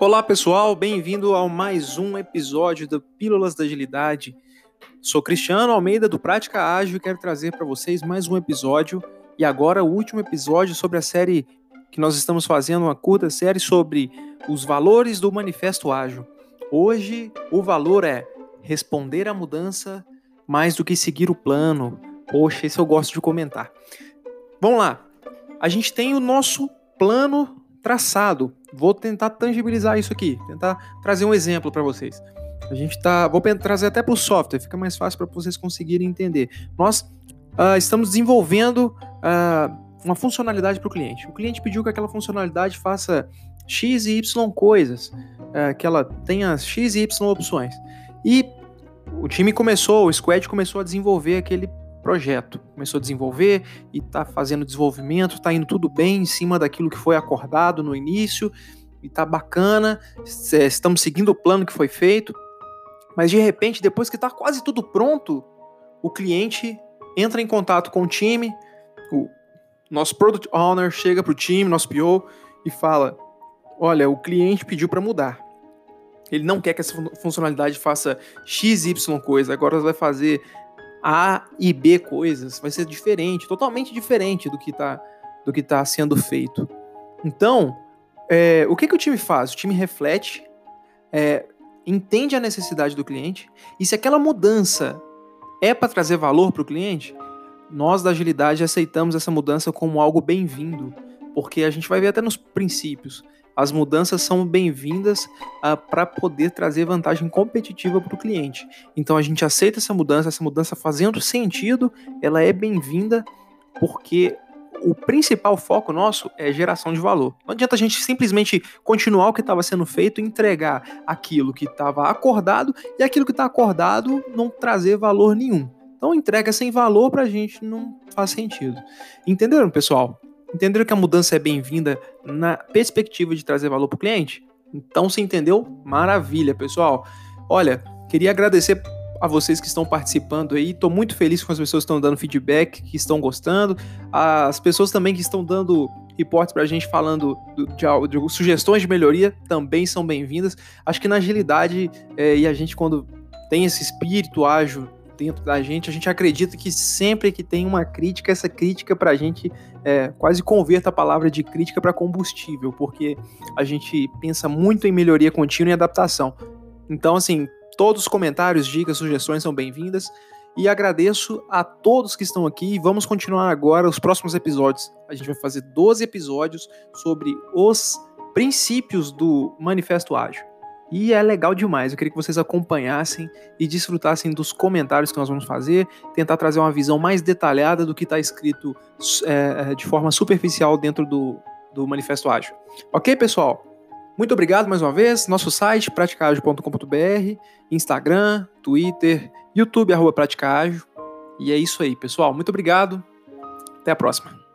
Olá pessoal, bem-vindo ao mais um episódio do Pílulas da Agilidade. Sou Cristiano Almeida do Prática Ágil e quero trazer para vocês mais um episódio e agora o último episódio sobre a série que nós estamos fazendo, uma curta série sobre os valores do Manifesto Ágil. Hoje o valor é responder à mudança mais do que seguir o plano. Poxa, esse eu gosto de comentar. Vamos lá. A gente tem o nosso plano traçado. Vou tentar tangibilizar isso aqui, tentar trazer um exemplo para vocês. A gente tá, vou trazer até para o software, fica mais fácil para vocês conseguirem entender. Nós uh, estamos desenvolvendo uh, uma funcionalidade para o cliente. O cliente pediu que aquela funcionalidade faça x e y coisas, uh, que ela tenha x e y opções. E o time começou, o squad começou a desenvolver aquele projeto. Começou a desenvolver e está fazendo desenvolvimento, está indo tudo bem em cima daquilo que foi acordado no início e está bacana. Estamos seguindo o plano que foi feito, mas de repente, depois que está quase tudo pronto, o cliente entra em contato com o time, o nosso product owner chega para o time, nosso PO e fala: Olha, o cliente pediu para mudar. Ele não quer que essa funcionalidade faça XY coisa, agora vai fazer a e B coisas, vai ser diferente, totalmente diferente do que está do que tá sendo feito. Então, é, o que, que o time faz? O time reflete, é, entende a necessidade do cliente e se aquela mudança é para trazer valor para o cliente, nós da agilidade aceitamos essa mudança como algo bem-vindo, porque a gente vai ver até nos princípios as mudanças são bem-vindas uh, ah, para poder trazer vantagem competitiva para o cliente. Então a gente aceita essa mudança, essa mudança fazendo sentido, ela é bem-vinda porque o principal foco nosso é geração de valor. Não adianta a gente simplesmente continuar o que estava sendo feito entregar aquilo que estava acordado e aquilo que está acordado não trazer valor nenhum. Então entrega sem valor para a gente não faz sentido. Entenderam, pessoal? Entenderam que a mudança é bem-vinda na perspectiva de trazer valor para o cliente? Então, se entendeu? Maravilha, pessoal. Olha, queria agradecer a vocês que estão participando aí. Estou muito feliz com as pessoas que estão dando feedback, que estão gostando. As pessoas também que estão dando reportes para a gente falando de, de, sugestões de melhoria também são bem-vindas. Acho que na agilidade é, e a gente quando tem esse espírito ágil dentro da gente, a gente acredita que sempre que tem uma crítica, essa crítica para a gente é, quase converta a palavra de crítica para combustível, porque a gente pensa muito em melhoria contínua e adaptação. Então, assim, todos os comentários, dicas, sugestões são bem-vindas. E agradeço a todos que estão aqui. Vamos continuar agora os próximos episódios. A gente vai fazer 12 episódios sobre os princípios do Manifesto Ágil. E é legal demais. Eu queria que vocês acompanhassem e desfrutassem dos comentários que nós vamos fazer, tentar trazer uma visão mais detalhada do que está escrito é, é, de forma superficial dentro do, do Manifesto Ágil. Ok, pessoal? Muito obrigado mais uma vez. Nosso site, praticaagil.com.br, Instagram, Twitter, YouTube, arroba Praticaagil. E é isso aí, pessoal. Muito obrigado. Até a próxima.